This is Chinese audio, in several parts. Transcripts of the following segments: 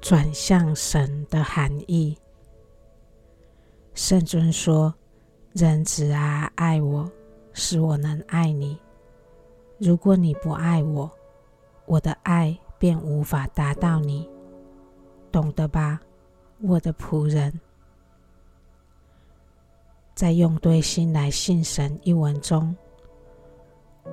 转向神的含义。圣尊说：“人子啊，爱我，使我能爱你。如果你不爱我，我的爱便无法达到你，懂得吧，我的仆人。”在用对心来信神一文中，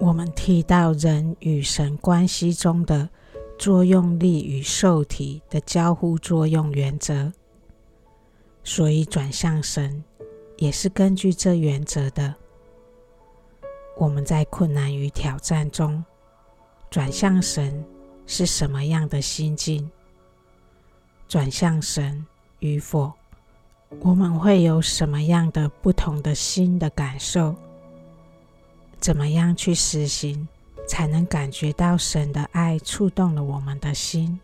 我们提到人与神关系中的作用力与受体的交互作用原则，所以转向神也是根据这原则的。我们在困难与挑战中转向神是什么样的心境？转向神与否？我们会有什么样的不同的心的感受？怎么样去实行，才能感觉到神的爱触动了我们的心？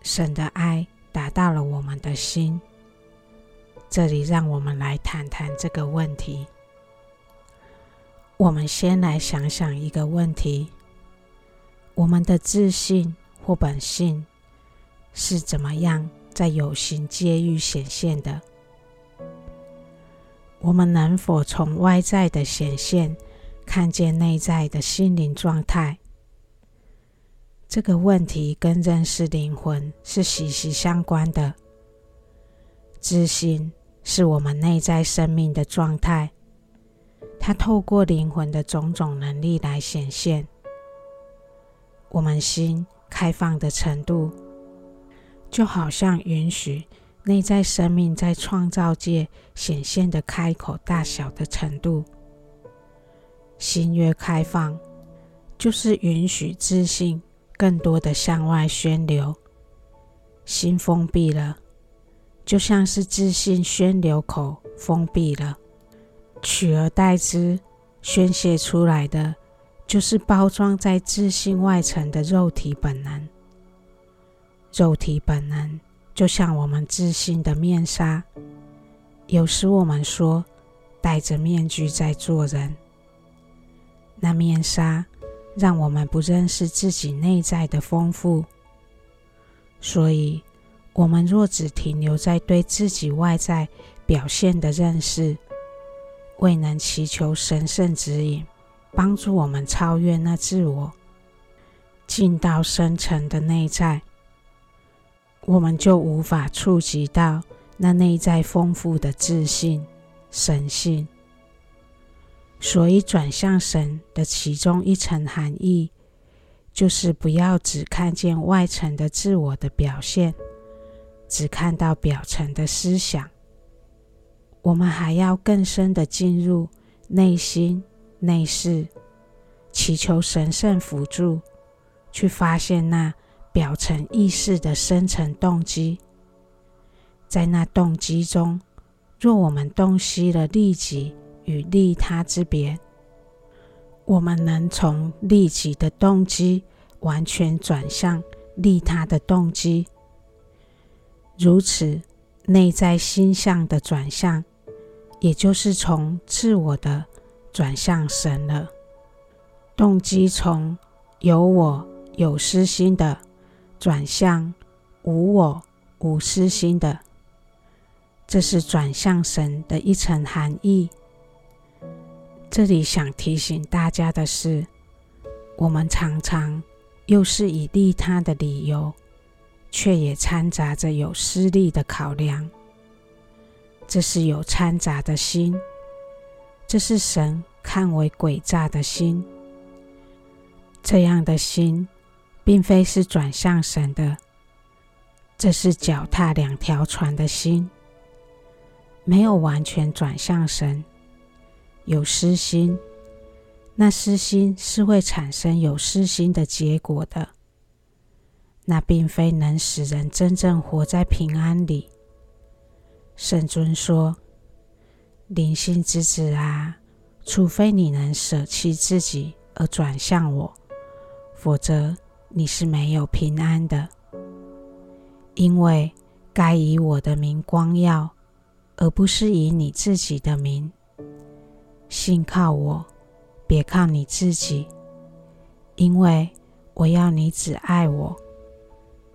神的爱达到了我们的心。这里让我们来谈谈这个问题。我们先来想想一个问题：我们的自信或本性是怎么样？在有形界域显现的，我们能否从外在的显现看见内在的心灵状态？这个问题跟认识灵魂是息息相关的。知心是我们内在生命的状态，它透过灵魂的种种能力来显现。我们心开放的程度。就好像允许内在生命在创造界显现的开口大小的程度，心越开放，就是允许自信更多的向外宣流；心封闭了，就像是自信宣流口封闭了，取而代之宣泄出来的，就是包装在自信外层的肉体本能。肉体本能就像我们自信的面纱，有时我们说戴着面具在做人，那面纱让我们不认识自己内在的丰富。所以，我们若只停留在对自己外在表现的认识，未能祈求神圣指引，帮助我们超越那自我，进到深层的内在。我们就无法触及到那内在丰富的自信、神性。所以，转向神的其中一层含义，就是不要只看见外层的自我的表现，只看到表层的思想。我们还要更深的进入内心、内室，祈求神圣辅助，去发现那。表层意识的深层动机，在那动机中，若我们洞悉了利己与利他之别，我们能从利己的动机完全转向利他的动机。如此，内在心向的转向，也就是从自我的转向神了。动机从有我有私心的。转向无我、无私心的，这是转向神的一层含义。这里想提醒大家的是，我们常常又是以利他的理由，却也掺杂着有私利的考量。这是有掺杂的心，这是神看为诡诈的心。这样的心。并非是转向神的，这是脚踏两条船的心，没有完全转向神，有私心，那私心是会产生有私心的结果的，那并非能使人真正活在平安里。圣尊说：“灵性之子啊，除非你能舍弃自己而转向我，否则。”你是没有平安的，因为该以我的名光耀，而不是以你自己的名。信靠我，别靠你自己，因为我要你只爱我。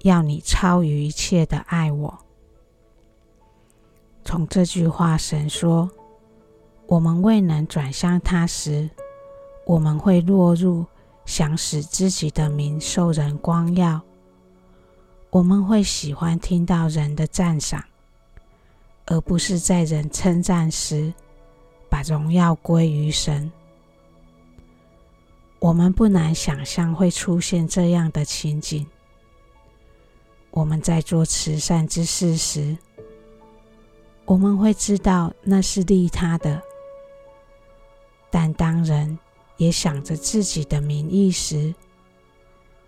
要你超于一切的爱我。从这句话，神说，我们未能转向他时，我们会落入想使自己的名受人光耀。我们会喜欢听到人的赞赏，而不是在人称赞时，把荣耀归于神。我们不难想象会出现这样的情景。我们在做慈善之事时，我们会知道那是利他的，但当人也想着自己的名义时，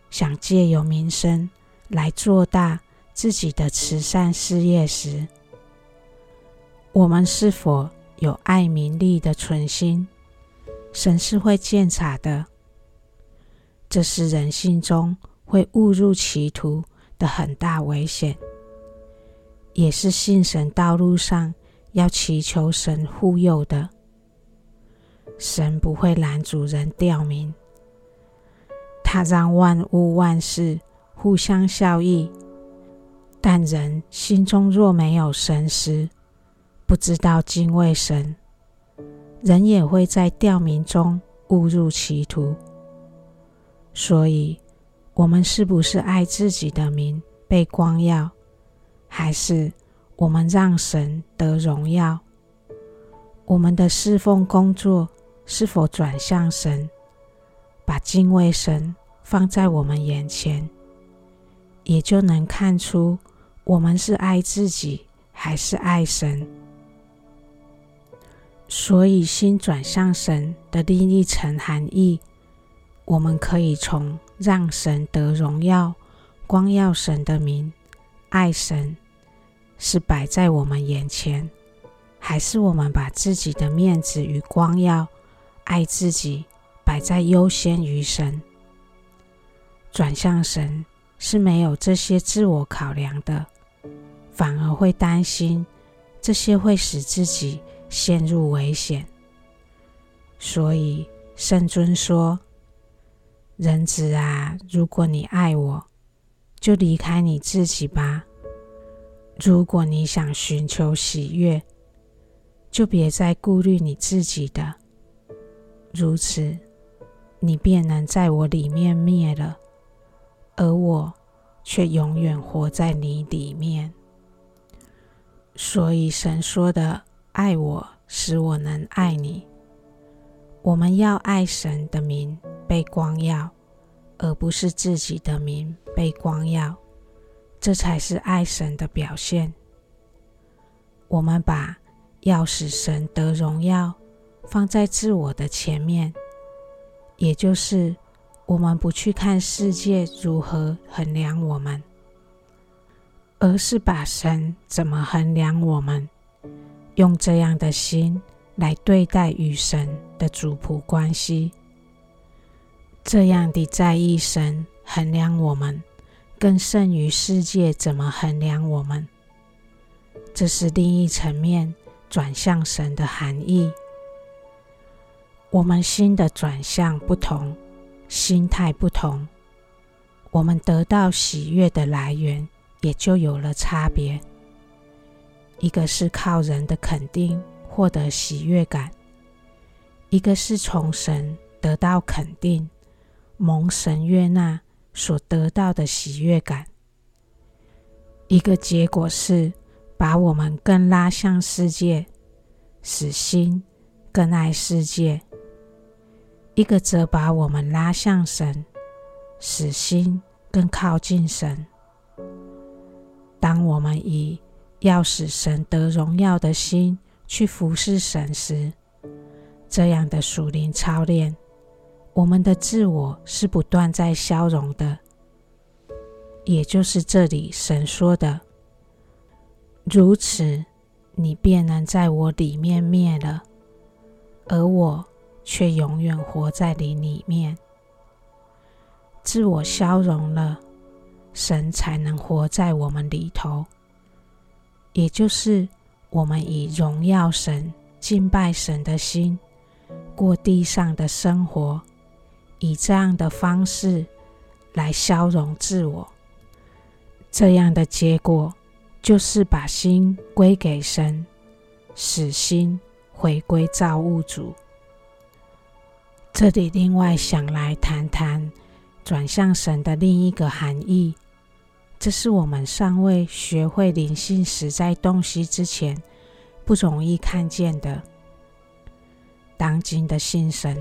想借由名声来做大自己的慈善事业时，我们是否有爱名利的存心？神是会鉴察的。这是人心中会误入歧途的很大危险，也是信神道路上要祈求神护佑的。神不会拦阻人吊名，他让万物万事互相效益。但人心中若没有神时，不知道敬畏神，人也会在吊名中误入歧途。所以，我们是不是爱自己的名被光耀，还是我们让神得荣耀？我们的侍奉工作是否转向神，把敬畏神放在我们眼前，也就能看出我们是爱自己还是爱神。所以，心转向神的另一层含义。我们可以从让神得荣耀、光耀神的名、爱神，是摆在我们眼前，还是我们把自己的面子与光耀、爱自己摆在优先于神？转向神是没有这些自我考量的，反而会担心这些会使自己陷入危险。所以圣尊说。人子啊，如果你爱我，就离开你自己吧；如果你想寻求喜悦，就别再顾虑你自己的。如此，你便能在我里面灭了，而我却永远活在你里面。所以神说的“爱我，使我能爱你”，我们要爱神的名。被光耀，而不是自己的名被光耀，这才是爱神的表现。我们把要使神得荣耀放在自我的前面，也就是我们不去看世界如何衡量我们，而是把神怎么衡量我们，用这样的心来对待与神的主仆关系。这样的在意神衡量我们，更胜于世界怎么衡量我们。这是另一层面转向神的含义。我们心的转向不同，心态不同，我们得到喜悦的来源也就有了差别。一个是靠人的肯定获得喜悦感，一个是从神得到肯定。蒙神悦纳所得到的喜悦感，一个结果是把我们更拉向世界，使心更爱世界；一个则把我们拉向神，使心更靠近神。当我们以要使神得荣耀的心去服侍神时，这样的属灵操练。我们的自我是不断在消融的，也就是这里神说的：“如此，你便能在我里面灭了，而我却永远活在你里面。自我消融了，神才能活在我们里头。也就是我们以荣耀神、敬拜神的心过地上的生活。”以这样的方式来消融自我，这样的结果就是把心归给神，使心回归造物主。这里另外想来谈谈转向神的另一个含义，这是我们尚未学会灵性实在东西之前不容易看见的。当今的信神，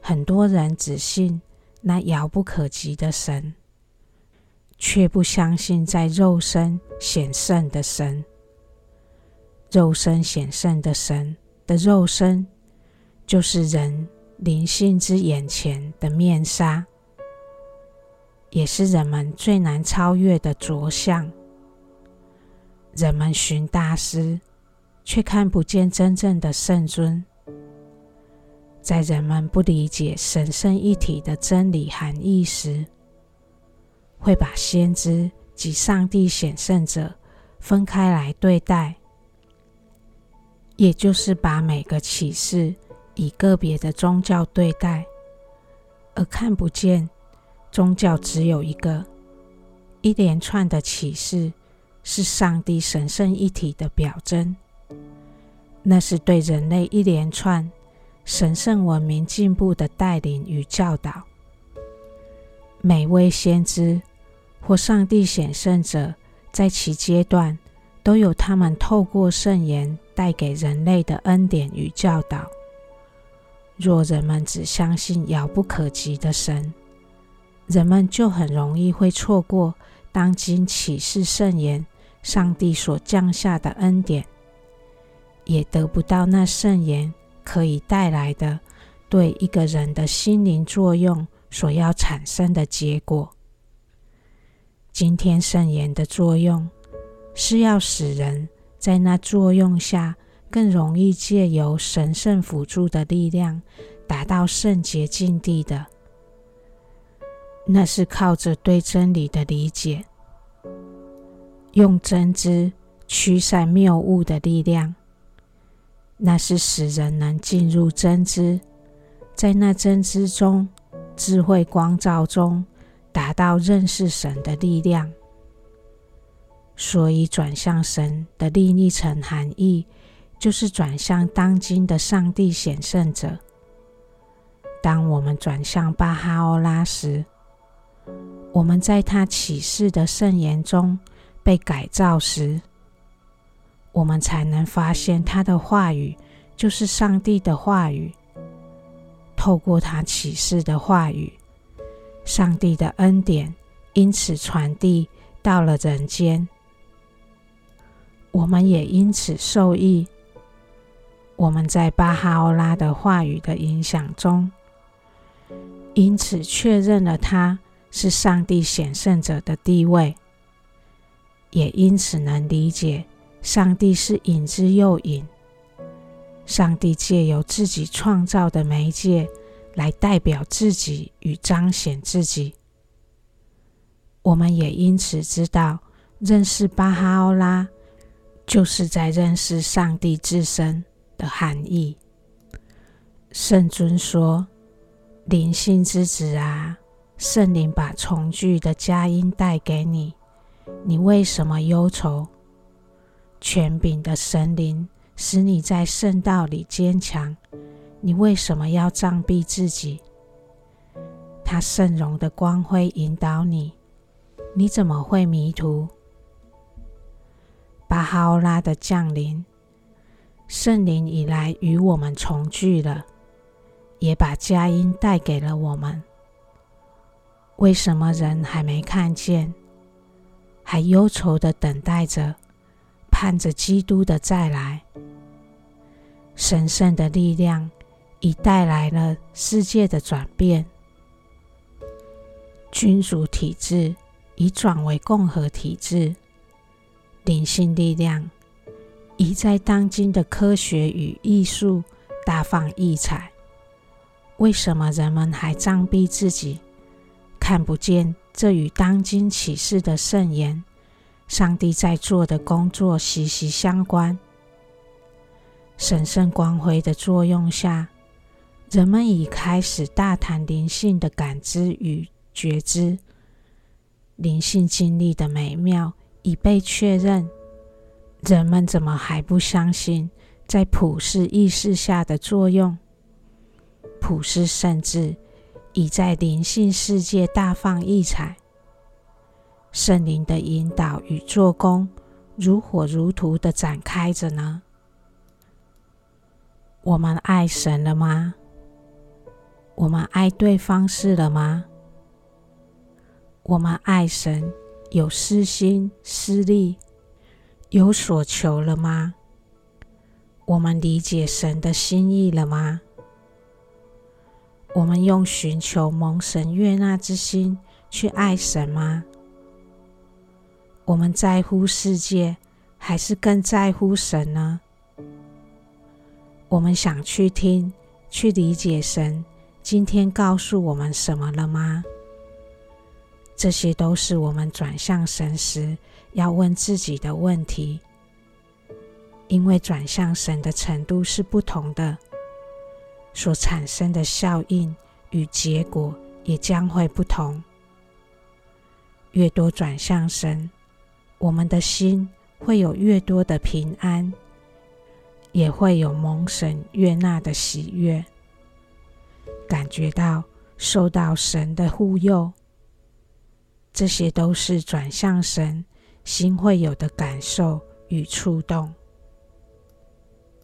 很多人只信那遥不可及的神，却不相信在肉身显圣的神。肉身显圣的神的肉身，就是人。灵性之眼前的面纱，也是人们最难超越的着相。人们寻大师，却看不见真正的圣尊。在人们不理解神圣一体的真理含义时，会把先知及上帝显圣者分开来对待，也就是把每个启示。以个别的宗教对待，而看不见宗教只有一个，一连串的启示是上帝神圣一体的表征。那是对人类一连串神圣文明进步的带领与教导。每位先知或上帝显圣者，在其阶段都有他们透过圣言带给人类的恩典与教导。若人们只相信遥不可及的神，人们就很容易会错过当今启示圣言上帝所降下的恩典，也得不到那圣言可以带来的对一个人的心灵作用所要产生的结果。今天圣言的作用是要使人在那作用下。更容易借由神圣辅助的力量，达到圣洁境地的，那是靠着对真理的理解，用真知驱散谬误的力量。那是使人能进入真知，在那真知中，智慧光照中，达到认识神的力量。所以，转向神的另一层含义。就是转向当今的上帝显圣者。当我们转向巴哈欧拉时，我们在他启示的圣言中被改造时，我们才能发现他的话语就是上帝的话语。透过他启示的话语，上帝的恩典因此传递到了人间，我们也因此受益。我们在巴哈欧拉的话语的影响中，因此确认了他是上帝显圣者的地位，也因此能理解上帝是隐之又隐。上帝借由自己创造的媒介来代表自己与彰显自己。我们也因此知道，认识巴哈欧拉，就是在认识上帝自身。的含义，圣尊说：“灵性之子啊，圣灵把重聚的佳音带给你，你为什么忧愁？权柄的神灵使你在圣道里坚强，你为什么要障蔽自己？他圣容的光辉引导你，你怎么会迷途？巴哈欧拉的降临。”圣灵已来与我们重聚了，也把佳音带给了我们。为什么人还没看见，还忧愁地等待着，盼着基督的再来？神圣的力量已带来了世界的转变，君主体制已转为共和体制，灵性力量。已在当今的科学与艺术大放异彩。为什么人们还障蔽自己，看不见这与当今启示的圣言、上帝在做的工作息息相关？神圣光辉的作用下，人们已开始大谈灵性的感知与觉知，灵性经历的美妙已被确认，人们怎么还不相信在普世意识下的作用？普世甚至已在灵性世界大放异彩，圣灵的引导与做工如火如荼的展开着呢。我们爱神了吗？我们爱对方是了吗？我们爱神有私心私利，有所求了吗？我们理解神的心意了吗？我们用寻求蒙神悦纳之心去爱神吗？我们在乎世界，还是更在乎神呢？我们想去听、去理解神今天告诉我们什么了吗？这些都是我们转向神时要问自己的问题，因为转向神的程度是不同的，所产生的效应与结果也将会不同。越多转向神，我们的心会有越多的平安，也会有蒙神悦纳的喜悦，感觉到受到神的护佑。这些都是转向神心会有的感受与触动。